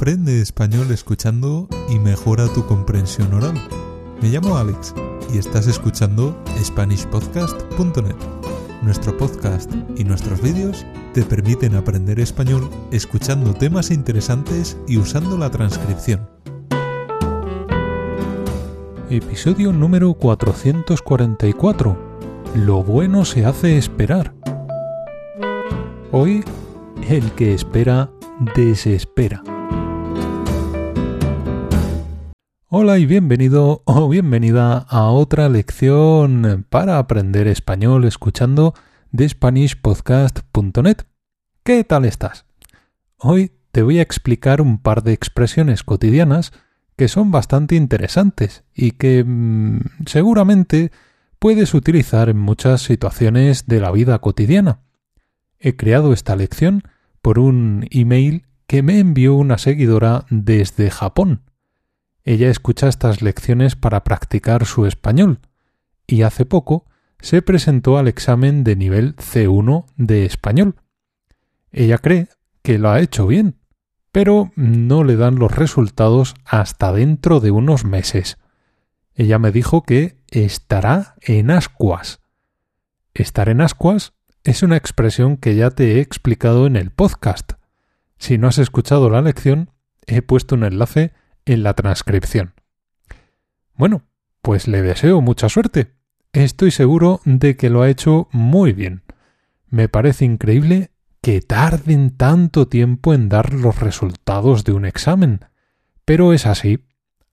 Aprende español escuchando y mejora tu comprensión oral. Me llamo Alex y estás escuchando SpanishPodcast.net. Nuestro podcast y nuestros vídeos te permiten aprender español escuchando temas interesantes y usando la transcripción. Episodio número 444. Lo bueno se hace esperar. Hoy, el que espera desespera. Hola y bienvenido o bienvenida a otra lección para aprender español escuchando de SpanishPodcast.net. ¿Qué tal estás? Hoy te voy a explicar un par de expresiones cotidianas que son bastante interesantes y que mmm, seguramente puedes utilizar en muchas situaciones de la vida cotidiana. He creado esta lección por un email que me envió una seguidora desde Japón ella escucha estas lecciones para practicar su español y hace poco se presentó al examen de nivel C1 de español. Ella cree que lo ha hecho bien, pero no le dan los resultados hasta dentro de unos meses. Ella me dijo que estará en ascuas. Estar en ascuas es una expresión que ya te he explicado en el podcast. Si no has escuchado la lección, he puesto un enlace en la transcripción. Bueno, pues le deseo mucha suerte. Estoy seguro de que lo ha hecho muy bien. Me parece increíble que tarden tanto tiempo en dar los resultados de un examen. Pero es así.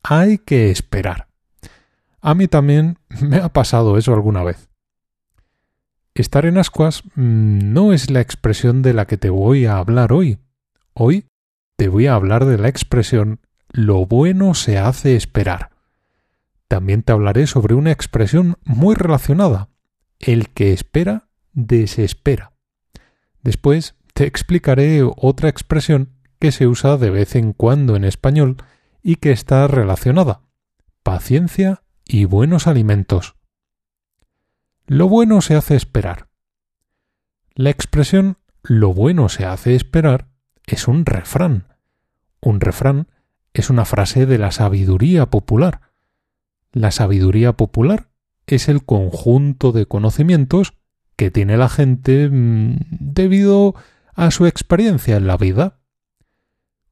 Hay que esperar. A mí también me ha pasado eso alguna vez. Estar en ascuas mm, no es la expresión de la que te voy a hablar hoy. Hoy te voy a hablar de la expresión lo bueno se hace esperar. También te hablaré sobre una expresión muy relacionada. El que espera, desespera. Después te explicaré otra expresión que se usa de vez en cuando en español y que está relacionada. Paciencia y buenos alimentos. Lo bueno se hace esperar. La expresión lo bueno se hace esperar es un refrán. Un refrán es una frase de la sabiduría popular. La sabiduría popular es el conjunto de conocimientos que tiene la gente mm, debido a su experiencia en la vida.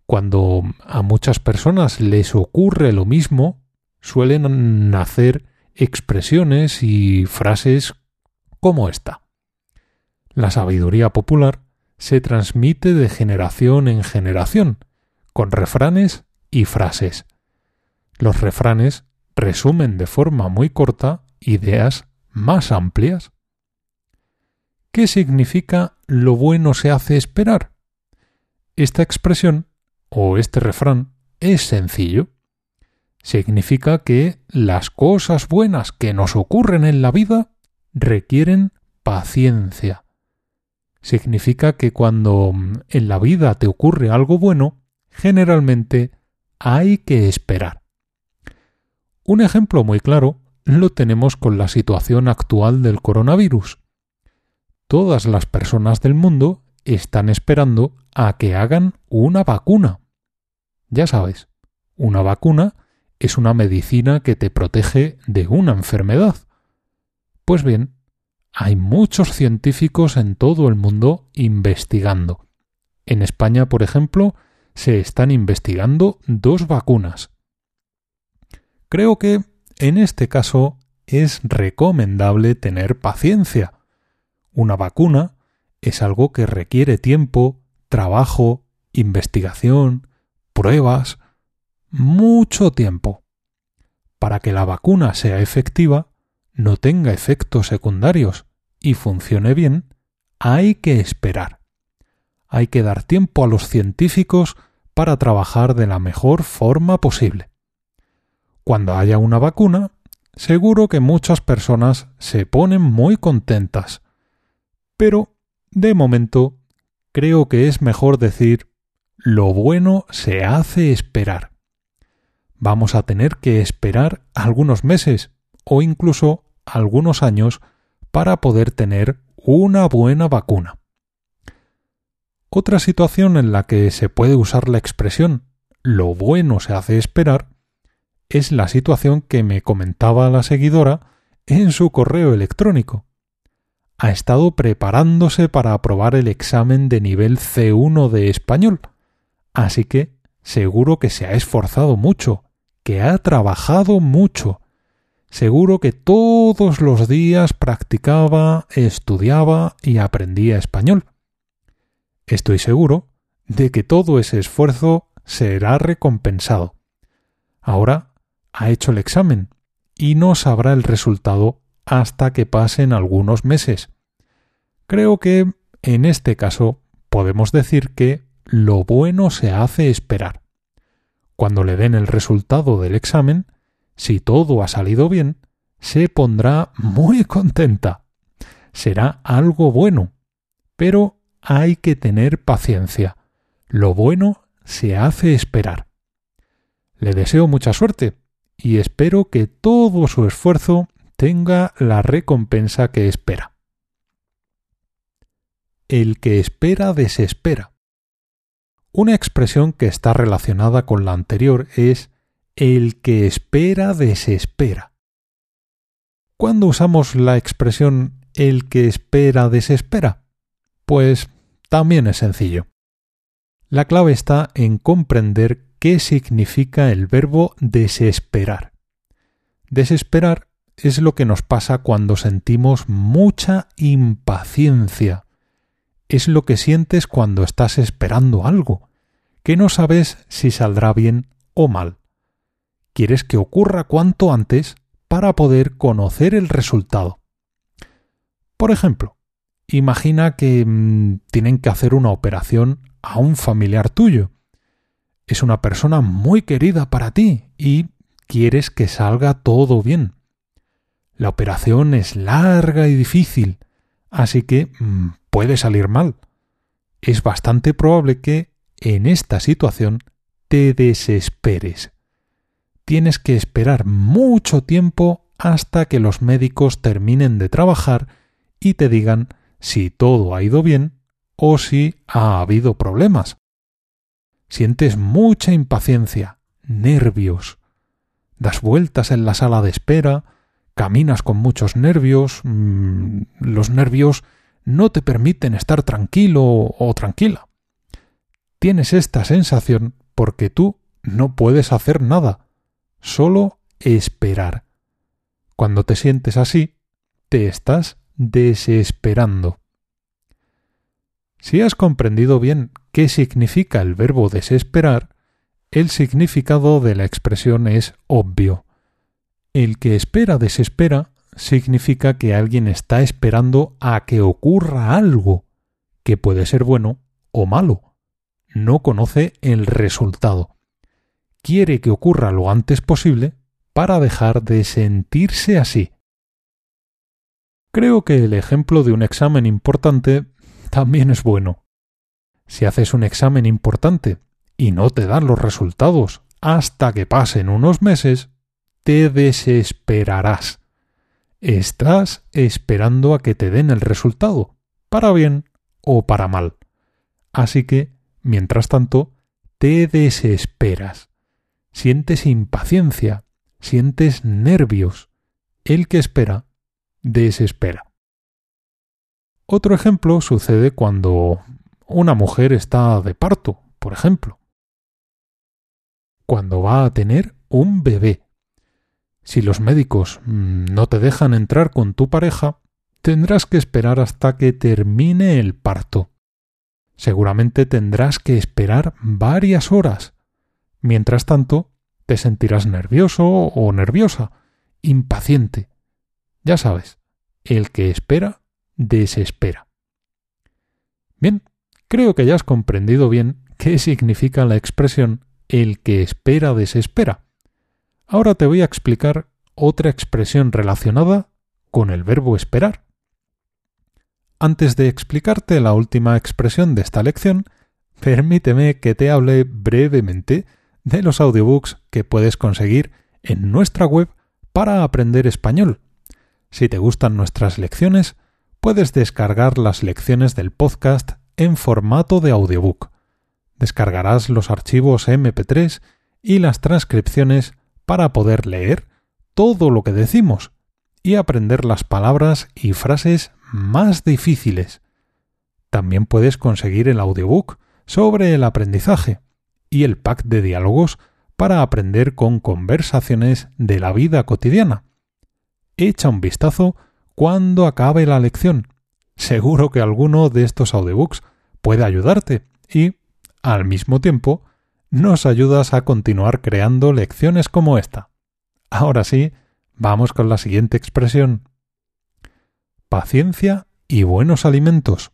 Cuando a muchas personas les ocurre lo mismo, suelen nacer expresiones y frases como esta. La sabiduría popular se transmite de generación en generación, con refranes y frases. Los refranes resumen de forma muy corta ideas más amplias. ¿Qué significa lo bueno se hace esperar? Esta expresión o este refrán es sencillo. Significa que las cosas buenas que nos ocurren en la vida requieren paciencia. Significa que cuando en la vida te ocurre algo bueno, generalmente hay que esperar. Un ejemplo muy claro lo tenemos con la situación actual del coronavirus. Todas las personas del mundo están esperando a que hagan una vacuna. Ya sabes, una vacuna es una medicina que te protege de una enfermedad. Pues bien, hay muchos científicos en todo el mundo investigando. En España, por ejemplo, se están investigando dos vacunas. Creo que, en este caso, es recomendable tener paciencia. Una vacuna es algo que requiere tiempo, trabajo, investigación, pruebas, mucho tiempo. Para que la vacuna sea efectiva, no tenga efectos secundarios y funcione bien, hay que esperar hay que dar tiempo a los científicos para trabajar de la mejor forma posible. Cuando haya una vacuna, seguro que muchas personas se ponen muy contentas. Pero, de momento, creo que es mejor decir lo bueno se hace esperar. Vamos a tener que esperar algunos meses o incluso algunos años para poder tener una buena vacuna. Otra situación en la que se puede usar la expresión lo bueno se hace esperar, es la situación que me comentaba la seguidora en su correo electrónico. Ha estado preparándose para aprobar el examen de nivel C1 de español, así que seguro que se ha esforzado mucho, que ha trabajado mucho, seguro que todos los días practicaba, estudiaba y aprendía español. Estoy seguro de que todo ese esfuerzo será recompensado. Ahora ha hecho el examen y no sabrá el resultado hasta que pasen algunos meses. Creo que, en este caso, podemos decir que lo bueno se hace esperar. Cuando le den el resultado del examen, si todo ha salido bien, se pondrá muy contenta. Será algo bueno. Pero hay que tener paciencia. Lo bueno se hace esperar. Le deseo mucha suerte y espero que todo su esfuerzo tenga la recompensa que espera. El que espera desespera. Una expresión que está relacionada con la anterior es el que espera desespera. ¿Cuándo usamos la expresión el que espera desespera? Pues también es sencillo. La clave está en comprender qué significa el verbo desesperar. Desesperar es lo que nos pasa cuando sentimos mucha impaciencia. Es lo que sientes cuando estás esperando algo, que no sabes si saldrá bien o mal. Quieres que ocurra cuanto antes para poder conocer el resultado. Por ejemplo, imagina que mm, tienen que hacer una operación a un familiar tuyo. Es una persona muy querida para ti y quieres que salga todo bien. La operación es larga y difícil, así que mm, puede salir mal. Es bastante probable que, en esta situación, te desesperes. Tienes que esperar mucho tiempo hasta que los médicos terminen de trabajar y te digan si todo ha ido bien o si ha habido problemas. Sientes mucha impaciencia, nervios. Das vueltas en la sala de espera, caminas con muchos nervios, mm, los nervios no te permiten estar tranquilo o tranquila. Tienes esta sensación porque tú no puedes hacer nada, solo esperar. Cuando te sientes así, te estás desesperando. Si has comprendido bien qué significa el verbo desesperar, el significado de la expresión es obvio. El que espera desespera significa que alguien está esperando a que ocurra algo, que puede ser bueno o malo. No conoce el resultado. Quiere que ocurra lo antes posible para dejar de sentirse así. Creo que el ejemplo de un examen importante también es bueno. Si haces un examen importante y no te dan los resultados hasta que pasen unos meses, te desesperarás. Estás esperando a que te den el resultado, para bien o para mal. Así que, mientras tanto, te desesperas. Sientes impaciencia, sientes nervios. El que espera, desespera. Otro ejemplo sucede cuando una mujer está de parto, por ejemplo. Cuando va a tener un bebé. Si los médicos mm, no te dejan entrar con tu pareja, tendrás que esperar hasta que termine el parto. Seguramente tendrás que esperar varias horas. Mientras tanto, te sentirás nervioso o nerviosa, impaciente. Ya sabes, el que espera desespera. Bien, creo que ya has comprendido bien qué significa la expresión el que espera desespera. Ahora te voy a explicar otra expresión relacionada con el verbo esperar. Antes de explicarte la última expresión de esta lección, permíteme que te hable brevemente de los audiobooks que puedes conseguir en nuestra web para aprender español. Si te gustan nuestras lecciones, puedes descargar las lecciones del podcast en formato de audiobook. descargarás los archivos MP3 y las transcripciones para poder leer todo lo que decimos y aprender las palabras y frases más difíciles. También puedes conseguir el audiobook sobre el aprendizaje y el pack de diálogos para aprender con conversaciones de la vida cotidiana. Echa un vistazo cuando acabe la lección. Seguro que alguno de estos audiobooks puede ayudarte y, al mismo tiempo, nos ayudas a continuar creando lecciones como esta. Ahora sí, vamos con la siguiente expresión. Paciencia y buenos alimentos.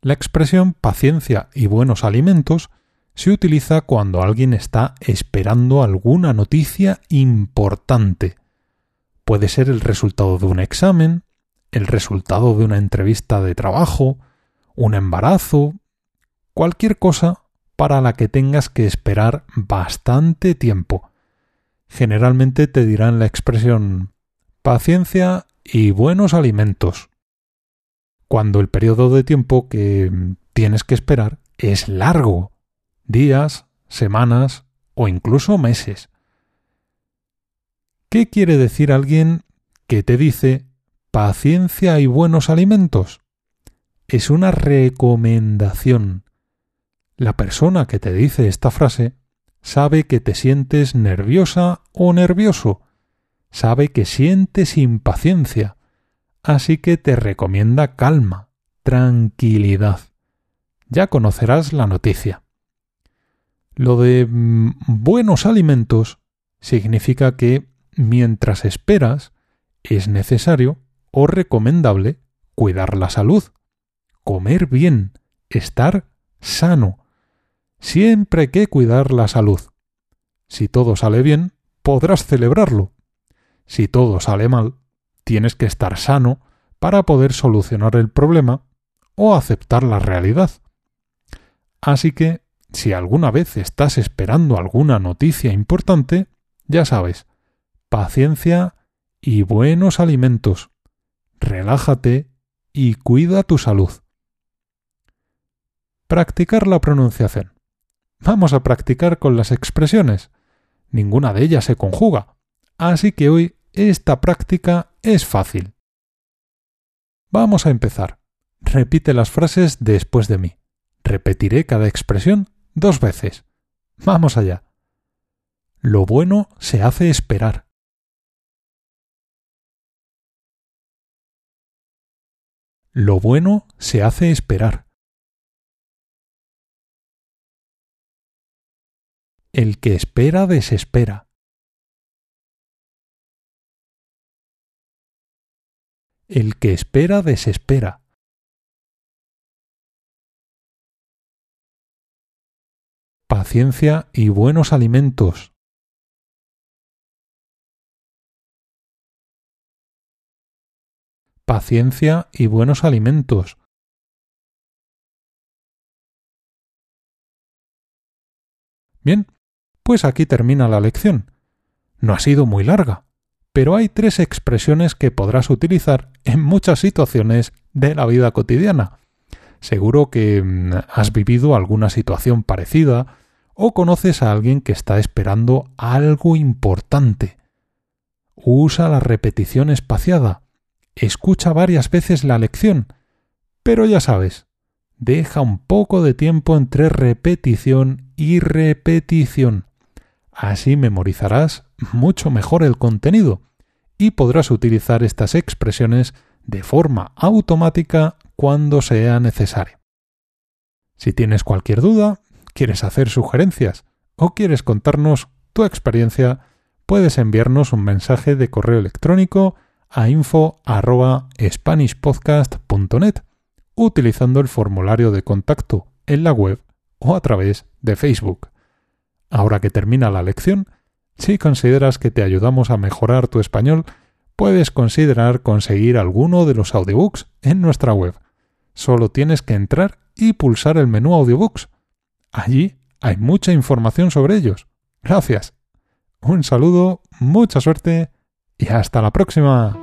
La expresión paciencia y buenos alimentos se utiliza cuando alguien está esperando alguna noticia importante. Puede ser el resultado de un examen, el resultado de una entrevista de trabajo, un embarazo, cualquier cosa para la que tengas que esperar bastante tiempo. Generalmente te dirán la expresión paciencia y buenos alimentos. Cuando el periodo de tiempo que tienes que esperar es largo, días, semanas o incluso meses. ¿Qué quiere decir alguien que te dice paciencia y buenos alimentos? Es una recomendación. La persona que te dice esta frase sabe que te sientes nerviosa o nervioso, sabe que sientes impaciencia, así que te recomienda calma, tranquilidad. Ya conocerás la noticia. Lo de mm, buenos alimentos significa que mientras esperas es necesario o recomendable cuidar la salud, comer bien, estar sano. Siempre hay que cuidar la salud. Si todo sale bien, podrás celebrarlo. Si todo sale mal, tienes que estar sano para poder solucionar el problema o aceptar la realidad. Así que si alguna vez estás esperando alguna noticia importante, ya sabes, paciencia y buenos alimentos. Relájate y cuida tu salud. Practicar la pronunciación. Vamos a practicar con las expresiones. Ninguna de ellas se conjuga, así que hoy esta práctica es fácil. Vamos a empezar. Repite las frases después de mí. Repetiré cada expresión dos veces. Vamos allá. Lo bueno se hace esperar. Lo bueno se hace esperar. El que espera desespera. El que espera desespera. paciencia y buenos alimentos. Paciencia y buenos alimentos. Bien, pues aquí termina la lección. No ha sido muy larga, pero hay tres expresiones que podrás utilizar en muchas situaciones de la vida cotidiana. Seguro que mm, has vivido alguna situación parecida o conoces a alguien que está esperando algo importante. Usa la repetición espaciada. Escucha varias veces la lección. Pero ya sabes, deja un poco de tiempo entre repetición y repetición. Así memorizarás mucho mejor el contenido y podrás utilizar estas expresiones de forma automática cuando sea necesario. Si tienes cualquier duda, quieres hacer sugerencias o quieres contarnos tu experiencia, puedes enviarnos un mensaje de correo electrónico a info@spanishpodcast.net utilizando el formulario de contacto en la web o a través de Facebook. Ahora que termina la lección, si consideras que te ayudamos a mejorar tu español, puedes considerar conseguir alguno de los audiobooks en nuestra web. Solo tienes que entrar y pulsar el menú Audiobooks Allí hay mucha información sobre ellos. Gracias. Un saludo, mucha suerte y hasta la próxima.